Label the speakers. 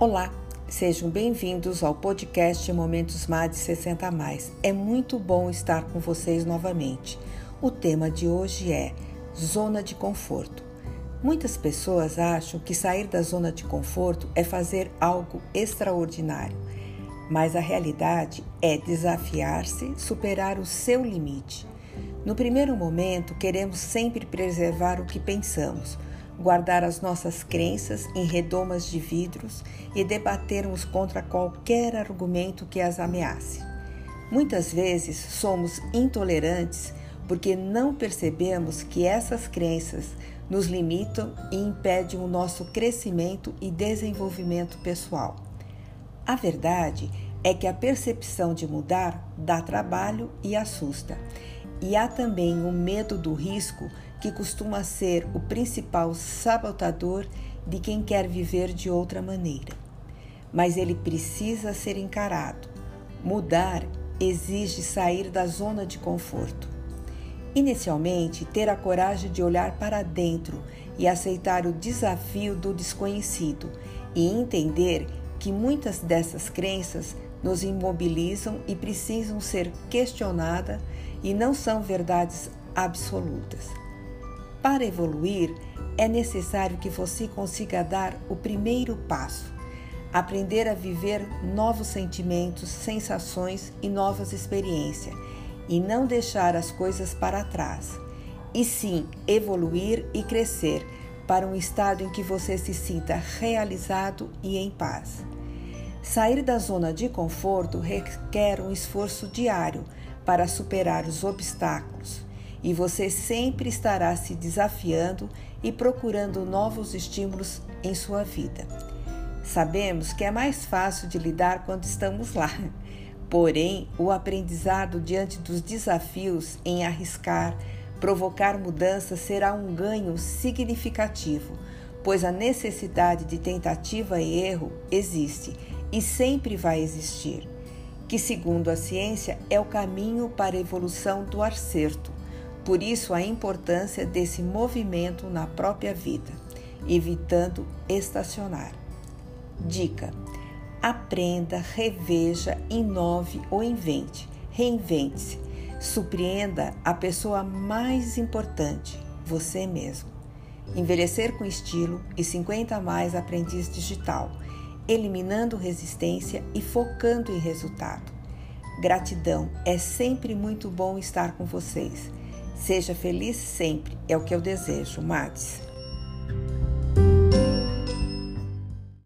Speaker 1: Olá, sejam bem-vindos ao podcast Momentos Mais de 60 Mais. É muito bom estar com vocês novamente. O tema de hoje é zona de conforto. Muitas pessoas acham que sair da zona de conforto é fazer algo extraordinário, mas a realidade é desafiar-se, superar o seu limite. No primeiro momento, queremos sempre preservar o que pensamos guardar as nossas crenças em redomas de vidros e debatermos contra qualquer argumento que as ameace. Muitas vezes somos intolerantes porque não percebemos que essas crenças nos limitam e impedem o nosso crescimento e desenvolvimento pessoal. A verdade é que a percepção de mudar dá trabalho e assusta. E há também o medo do risco que costuma ser o principal sabotador de quem quer viver de outra maneira. Mas ele precisa ser encarado. Mudar exige sair da zona de conforto. Inicialmente, ter a coragem de olhar para dentro e aceitar o desafio do desconhecido e entender que muitas dessas crenças nos imobilizam e precisam ser questionadas e não são verdades absolutas. Para evoluir, é necessário que você consiga dar o primeiro passo, aprender a viver novos sentimentos, sensações e novas experiências, e não deixar as coisas para trás, e sim evoluir e crescer para um estado em que você se sinta realizado e em paz. Sair da zona de conforto requer um esforço diário para superar os obstáculos e você sempre estará se desafiando e procurando novos estímulos em sua vida. Sabemos que é mais fácil de lidar quando estamos lá, porém, o aprendizado diante dos desafios em arriscar, provocar mudanças será um ganho significativo, pois a necessidade de tentativa e erro existe e sempre vai existir, que, segundo a ciência, é o caminho para a evolução do acerto por isso, a importância desse movimento na própria vida, evitando estacionar. Dica: aprenda, reveja, inove ou invente. Reinvente-se. Surpreenda a pessoa mais importante, você mesmo. Envelhecer com estilo e 50 mais aprendiz digital, eliminando resistência e focando em resultado. Gratidão, é sempre muito bom estar com vocês. Seja feliz sempre, é o que eu desejo, Mads.